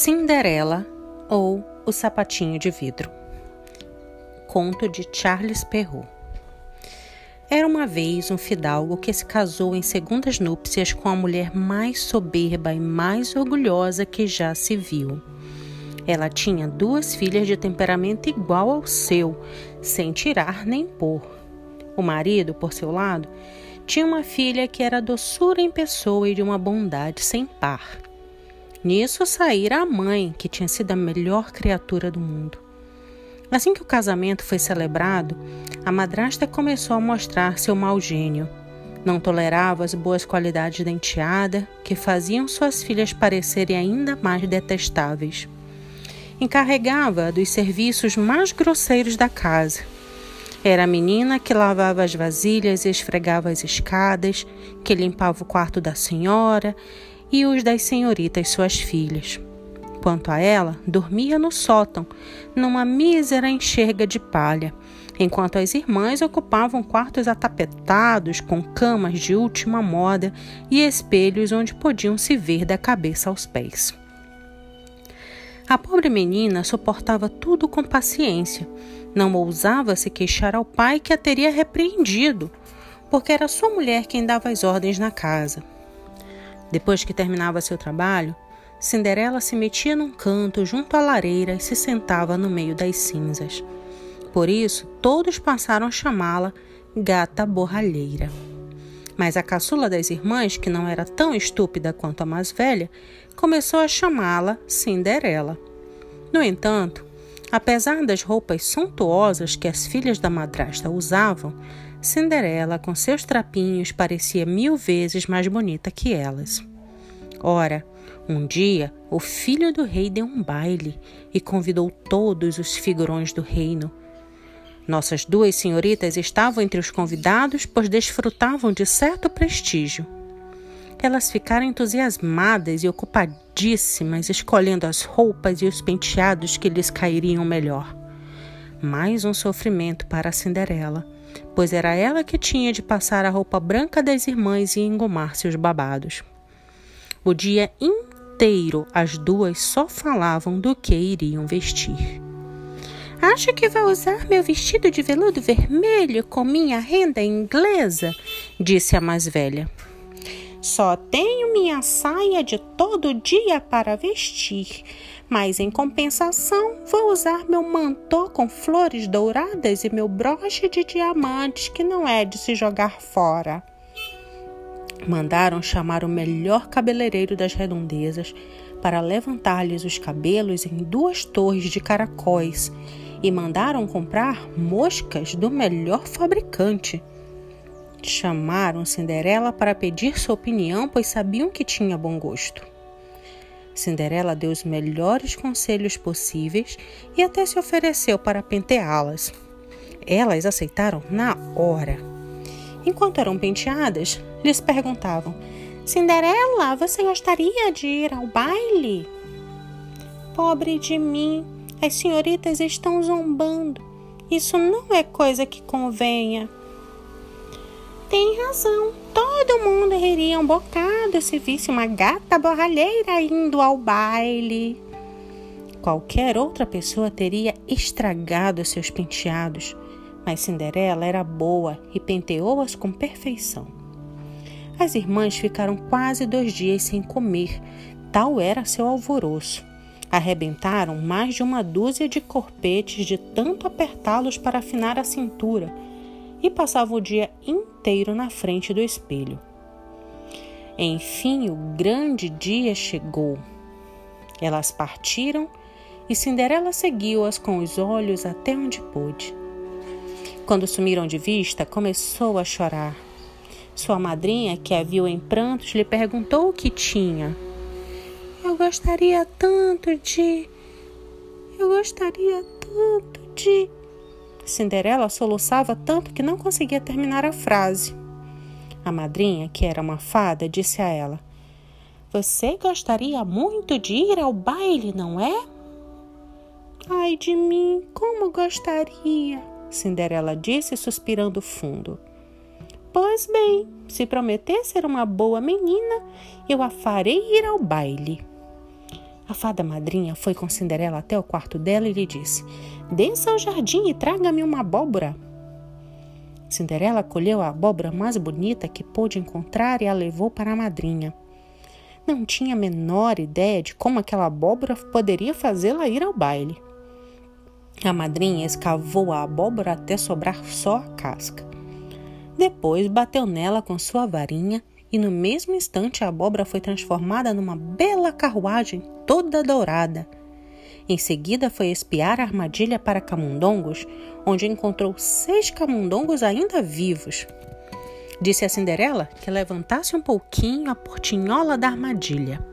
Cinderela ou O Sapatinho de Vidro. Conto de Charles Perrault. Era uma vez um fidalgo que se casou em segundas núpcias com a mulher mais soberba e mais orgulhosa que já se viu. Ela tinha duas filhas de temperamento igual ao seu, sem tirar nem pôr. O marido, por seu lado, tinha uma filha que era doçura em pessoa e de uma bondade sem par. Nisso saíra a mãe, que tinha sido a melhor criatura do mundo. Assim que o casamento foi celebrado, a madrasta começou a mostrar seu mau gênio. Não tolerava as boas qualidades da enteada, que faziam suas filhas parecerem ainda mais detestáveis. Encarregava dos serviços mais grosseiros da casa. Era a menina que lavava as vasilhas e esfregava as escadas, que limpava o quarto da senhora e os das senhoritas suas filhas. Quanto a ela, dormia no sótão, numa mísera enxerga de palha, enquanto as irmãs ocupavam quartos atapetados com camas de última moda e espelhos onde podiam se ver da cabeça aos pés. A pobre menina suportava tudo com paciência. Não ousava se queixar ao pai que a teria repreendido, porque era sua mulher quem dava as ordens na casa. Depois que terminava seu trabalho, Cinderela se metia num canto junto à lareira e se sentava no meio das cinzas. Por isso, todos passaram a chamá-la Gata Borralheira. Mas a caçula das irmãs, que não era tão estúpida quanto a mais velha, começou a chamá-la Cinderela. No entanto, apesar das roupas suntuosas que as filhas da madrasta usavam, Cinderela, com seus trapinhos, parecia mil vezes mais bonita que elas. Ora, um dia o filho do rei deu um baile e convidou todos os figurões do reino. Nossas duas senhoritas estavam entre os convidados, pois desfrutavam de certo prestígio. Elas ficaram entusiasmadas e ocupadíssimas, escolhendo as roupas e os penteados que lhes cairiam melhor. Mais um sofrimento para a Cinderela pois era ela que tinha de passar a roupa branca das irmãs e engomar seus babados. O dia inteiro as duas só falavam do que iriam vestir. Acho que vou usar meu vestido de veludo vermelho com minha renda inglesa, disse a mais velha. Só tenho minha saia de todo dia para vestir, mas em compensação vou usar meu mantô com flores douradas e meu broche de diamantes que não é de se jogar fora. Mandaram chamar o melhor cabeleireiro das redondezas para levantar-lhes os cabelos em duas torres de caracóis e mandaram comprar moscas do melhor fabricante. Chamaram Cinderela para pedir sua opinião, pois sabiam que tinha bom gosto. Cinderela deu os melhores conselhos possíveis e até se ofereceu para penteá-las. Elas aceitaram na hora. Enquanto eram penteadas, lhes perguntavam: Cinderela, você gostaria de ir ao baile? Pobre de mim, as senhoritas estão zombando. Isso não é coisa que convenha. Tem razão. Todo mundo riria um bocado se visse uma gata borralheira indo ao baile. Qualquer outra pessoa teria estragado seus penteados, mas Cinderela era boa e penteou-as com perfeição. As irmãs ficaram quase dois dias sem comer, tal era seu alvoroço. Arrebentaram mais de uma dúzia de corpetes de tanto apertá-los para afinar a cintura e passava o dia inteiro na frente do espelho. Enfim, o grande dia chegou. Elas partiram e Cinderela seguiu-as com os olhos até onde pôde. Quando sumiram de vista, começou a chorar. Sua madrinha, que a viu em prantos, lhe perguntou o que tinha. Eu gostaria tanto de. Eu gostaria tanto de. Cinderela soluçava tanto que não conseguia terminar a frase. A madrinha, que era uma fada, disse a ela: Você gostaria muito de ir ao baile, não é? Ai de mim, como gostaria! Cinderela disse, suspirando fundo. Pois bem, se prometer ser uma boa menina, eu a farei ir ao baile. A fada madrinha foi com Cinderela até o quarto dela e lhe disse: Desça ao jardim e traga-me uma abóbora. Cinderela colheu a abóbora mais bonita que pôde encontrar e a levou para a madrinha. Não tinha a menor ideia de como aquela abóbora poderia fazê-la ir ao baile. A madrinha escavou a abóbora até sobrar só a casca. Depois bateu nela com sua varinha e no mesmo instante a abóbora foi transformada numa bela carruagem toda dourada. Em seguida foi espiar a armadilha para camundongos, onde encontrou seis camundongos ainda vivos. Disse a Cinderela que levantasse um pouquinho a portinhola da armadilha.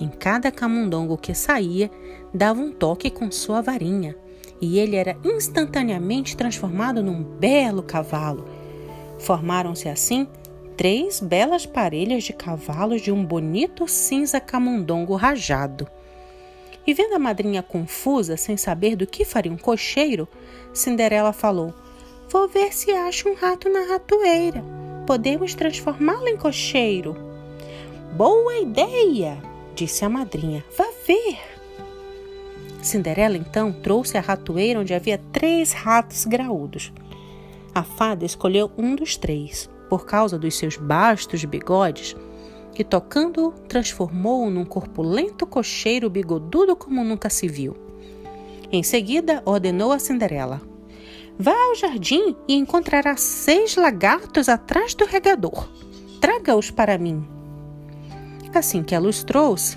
Em cada camundongo que saía, dava um toque com sua varinha, e ele era instantaneamente transformado num belo cavalo. Formaram-se assim três belas parelhas de cavalos de um bonito cinza camundongo rajado. E vendo a madrinha confusa, sem saber do que faria um cocheiro, Cinderela falou: Vou ver se acho um rato na ratoeira. Podemos transformá-lo em cocheiro. Boa ideia! disse a madrinha. Vá ver. Cinderela então trouxe a ratoeira onde havia três ratos graúdos. A fada escolheu um dos três por causa dos seus bastos bigodes, que tocando transformou-o num corpulento cocheiro bigodudo como nunca se viu. Em seguida, ordenou a Cinderela: Vá ao jardim e encontrará seis lagartos atrás do regador. Traga-os para mim. Assim que ela os trouxe,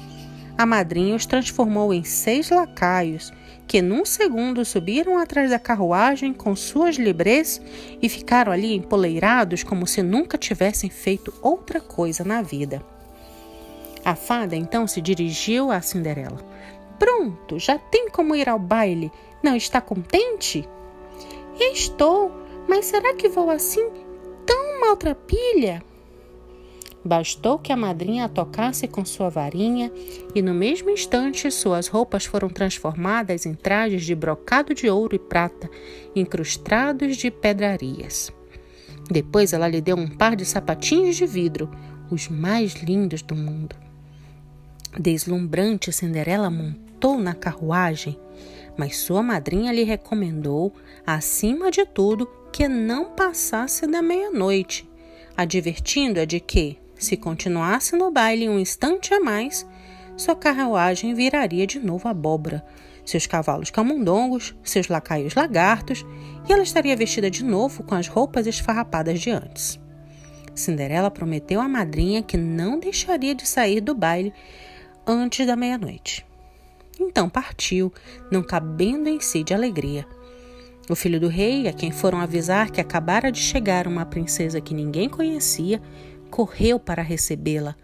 a madrinha os transformou em seis lacaios que num segundo subiram atrás da carruagem com suas librés e ficaram ali empoleirados como se nunca tivessem feito outra coisa na vida. A fada então se dirigiu a Cinderela. Pronto, já tem como ir ao baile. Não está contente? Estou, mas será que vou assim tão maltrapilha? Bastou que a madrinha a tocasse com sua varinha e no mesmo instante suas roupas foram transformadas em trajes de brocado de ouro e prata, incrustados de pedrarias. Depois ela lhe deu um par de sapatinhos de vidro, os mais lindos do mundo. Deslumbrante, Cinderela montou na carruagem, mas sua madrinha lhe recomendou, acima de tudo, que não passasse da meia-noite, advertindo-a de que, se continuasse no baile um instante a mais, sua carruagem viraria de novo abóbora, seus cavalos camundongos, seus lacaios lagartos, e ela estaria vestida de novo com as roupas esfarrapadas de antes. Cinderela prometeu à madrinha que não deixaria de sair do baile antes da meia-noite. Então partiu, não cabendo em si de alegria. O filho do rei, a quem foram avisar que acabara de chegar uma princesa que ninguém conhecia, correu para recebê-la,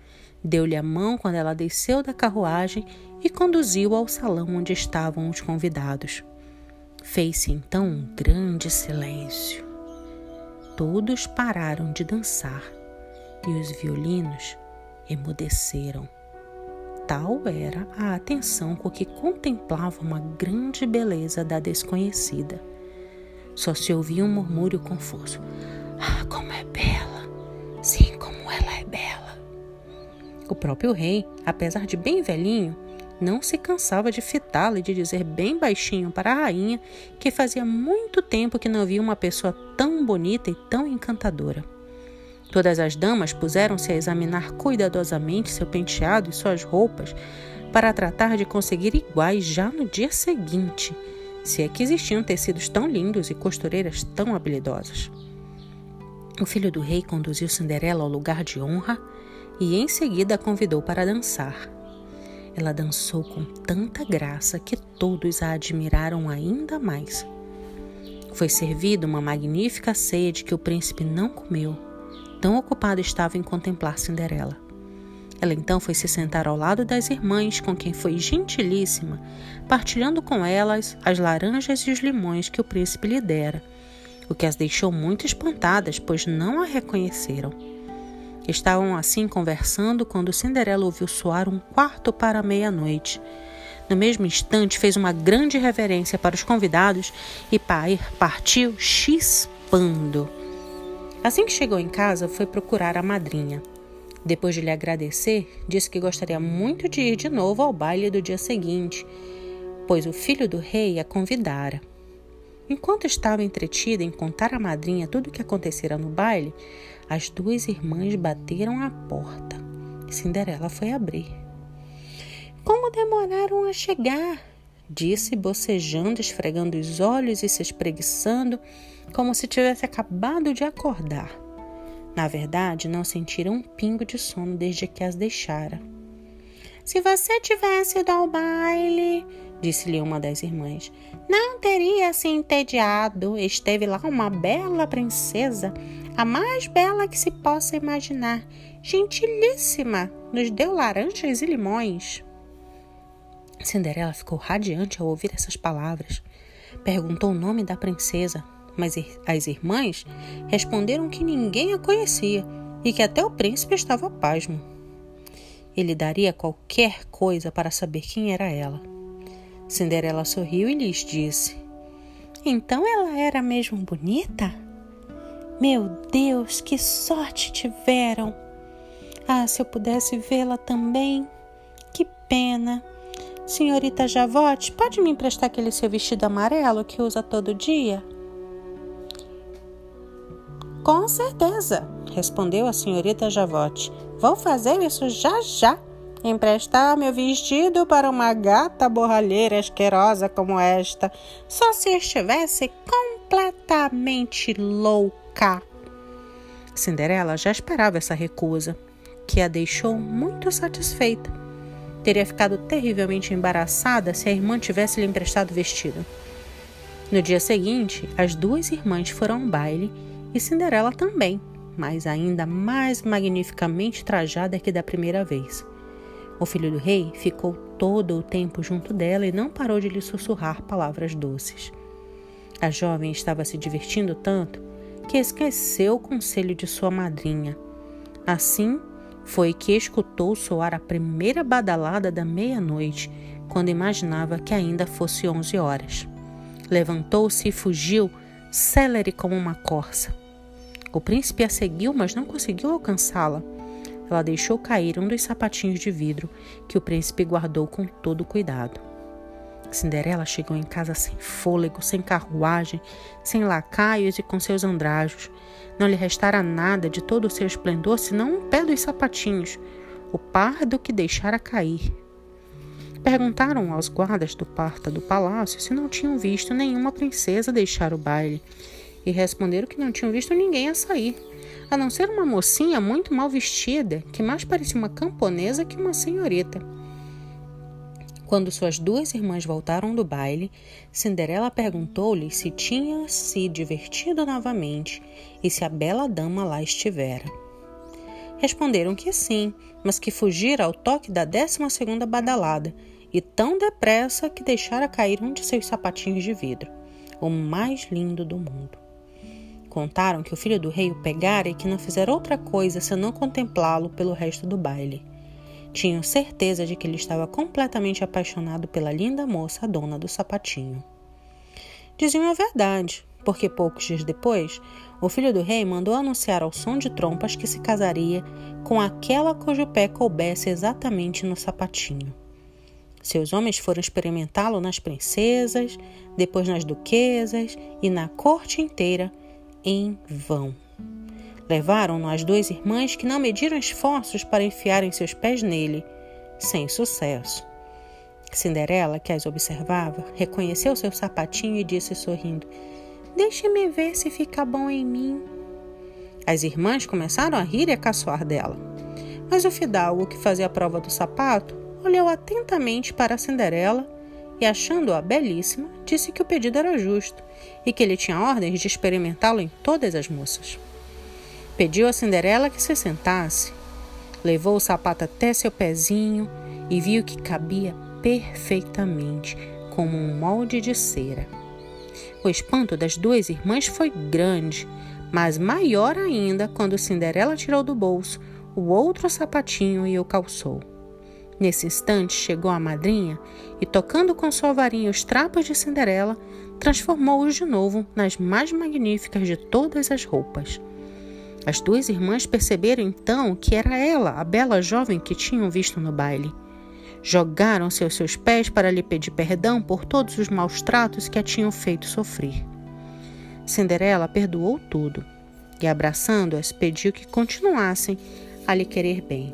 deu-lhe a mão quando ela desceu da carruagem e conduziu ao salão onde estavam os convidados. Fez-se então um grande silêncio. Todos pararam de dançar e os violinos emudeceram. Tal era a atenção com que contemplavam a grande beleza da desconhecida. Só se ouvia um murmúrio confuso. Ah, como é bela! O próprio rei, apesar de bem velhinho, não se cansava de fitá-la e de dizer bem baixinho para a rainha que fazia muito tempo que não via uma pessoa tão bonita e tão encantadora. Todas as damas puseram-se a examinar cuidadosamente seu penteado e suas roupas para tratar de conseguir iguais já no dia seguinte, se é que existiam tecidos tão lindos e costureiras tão habilidosas. O filho do rei conduziu Cinderela ao lugar de honra e em seguida a convidou para dançar. Ela dançou com tanta graça que todos a admiraram ainda mais. Foi servida uma magnífica ceia de que o príncipe não comeu, tão ocupado estava em contemplar Cinderela. Ela então foi se sentar ao lado das irmãs, com quem foi gentilíssima, partilhando com elas as laranjas e os limões que o príncipe lhe dera, o que as deixou muito espantadas, pois não a reconheceram. Estavam assim conversando quando Cinderela ouviu soar um quarto para meia-noite. No mesmo instante, fez uma grande reverência para os convidados e partiu chispando. Assim que chegou em casa, foi procurar a madrinha. Depois de lhe agradecer, disse que gostaria muito de ir de novo ao baile do dia seguinte, pois o filho do rei a convidara. Enquanto estava entretida em contar à madrinha tudo o que acontecera no baile, as duas irmãs bateram à porta. Cinderela foi abrir. Como demoraram a chegar? Disse, bocejando, esfregando os olhos e se espreguiçando, como se tivesse acabado de acordar. Na verdade, não sentira um pingo de sono desde que as deixara. Se você tivesse ido ao baile, disse-lhe uma das irmãs, não teria se entediado. Esteve lá uma bela princesa, a mais bela que se possa imaginar, gentilíssima, nos deu laranjas e limões. Cinderela ficou radiante ao ouvir essas palavras. Perguntou o nome da princesa, mas as irmãs responderam que ninguém a conhecia e que até o príncipe estava pasmo. Ele daria qualquer coisa para saber quem era ela. Cinderela sorriu e lhes disse: Então ela era mesmo bonita? Meu Deus, que sorte tiveram! Ah, se eu pudesse vê-la também! Que pena! Senhorita Javote, pode me emprestar aquele seu vestido amarelo que usa todo dia? Com certeza, respondeu a senhorita Javote. Vou fazer isso já já. Emprestar meu vestido para uma gata borralheira asquerosa como esta, só se estivesse completamente louca. Cinderela já esperava essa recusa, que a deixou muito satisfeita. Teria ficado terrivelmente embaraçada se a irmã tivesse lhe emprestado o vestido. No dia seguinte, as duas irmãs foram ao baile e Cinderela também, mas ainda mais magnificamente trajada que da primeira vez. O filho do rei ficou todo o tempo junto dela e não parou de lhe sussurrar palavras doces. A jovem estava se divertindo tanto que esqueceu o conselho de sua madrinha. Assim, foi que escutou soar a primeira badalada da meia-noite, quando imaginava que ainda fosse onze horas. Levantou-se e fugiu, célere como uma corça. O príncipe a seguiu, mas não conseguiu alcançá-la. Ela deixou cair um dos sapatinhos de vidro que o príncipe guardou com todo cuidado. Cinderela chegou em casa sem fôlego, sem carruagem, sem lacaios e com seus andrajos. Não lhe restara nada de todo o seu esplendor senão um pé dos sapatinhos, o pardo que deixara cair. Perguntaram aos guardas do parta do palácio se não tinham visto nenhuma princesa deixar o baile e responderam que não tinham visto ninguém a sair, a não ser uma mocinha muito mal vestida, que mais parecia uma camponesa que uma senhorita. Quando suas duas irmãs voltaram do baile, Cinderela perguntou-lhe se tinha se divertido novamente e se a bela dama lá estivera. Responderam que sim, mas que fugira ao toque da décima segunda badalada e tão depressa que deixara cair um de seus sapatinhos de vidro, o mais lindo do mundo. Contaram que o filho do rei o pegara e que não fizera outra coisa senão contemplá-lo pelo resto do baile. Tinham certeza de que ele estava completamente apaixonado pela linda moça, dona do sapatinho. Diziam a verdade, porque poucos dias depois, o filho do rei mandou anunciar ao som de trompas que se casaria com aquela cujo pé coubesse exatamente no sapatinho. Seus homens foram experimentá-lo nas princesas, depois nas duquesas e na corte inteira, em vão. Levaram-no as duas irmãs que não mediram esforços para enfiarem seus pés nele, sem sucesso. Cinderela, que as observava, reconheceu seu sapatinho e disse sorrindo: Deixe-me ver se fica bom em mim. As irmãs começaram a rir e a caçoar dela. Mas o fidalgo, que fazia a prova do sapato, olhou atentamente para Cinderela e, achando-a belíssima, disse que o pedido era justo e que ele tinha ordens de experimentá-lo em todas as moças. Pediu a Cinderela que se sentasse, levou o sapato até seu pezinho e viu que cabia perfeitamente, como um molde de cera. O espanto das duas irmãs foi grande, mas maior ainda quando Cinderela tirou do bolso o outro sapatinho e o calçou. Nesse instante chegou a madrinha e, tocando com sua varinha os trapos de Cinderela, transformou-os de novo nas mais magníficas de todas as roupas. As duas irmãs perceberam então que era ela, a bela jovem que tinham visto no baile. Jogaram-se aos seus pés para lhe pedir perdão por todos os maus tratos que a tinham feito sofrer. Cinderela perdoou tudo e, abraçando-as, pediu que continuassem a lhe querer bem.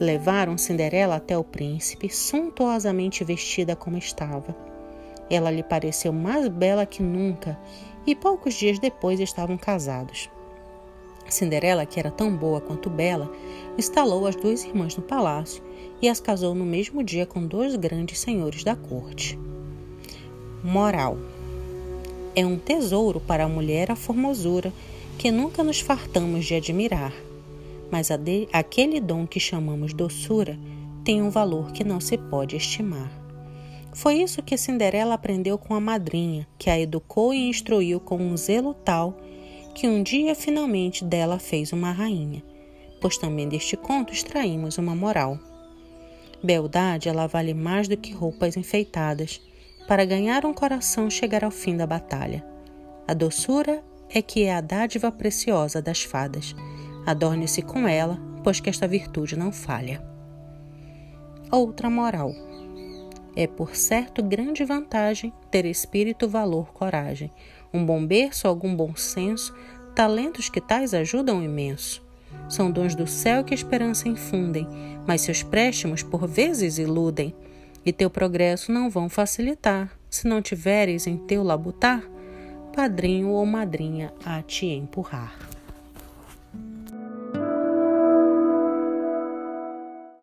Levaram Cinderela até o príncipe, suntuosamente vestida como estava. Ela lhe pareceu mais bela que nunca e poucos dias depois estavam casados. Cinderela, que era tão boa quanto bela, instalou as duas irmãs no palácio e as casou no mesmo dia com dois grandes senhores da corte. Moral: É um tesouro para a mulher a formosura que nunca nos fartamos de admirar, mas de, aquele dom que chamamos doçura tem um valor que não se pode estimar. Foi isso que Cinderela aprendeu com a madrinha, que a educou e instruiu com um zelo tal que um dia finalmente dela fez uma rainha, pois também deste conto extraímos uma moral. Beldade ela vale mais do que roupas enfeitadas. Para ganhar um coração chegar ao fim da batalha. A doçura é que é a dádiva preciosa das fadas. Adorne-se com ela, pois que esta virtude não falha. Outra moral. É por certo grande vantagem ter espírito, valor, coragem, um bom berço, algum bom senso, talentos que tais ajudam imenso. São dons do céu que esperança infundem, mas seus préstimos por vezes iludem, e teu progresso não vão facilitar, se não tiveres em teu labutar padrinho ou madrinha a te empurrar.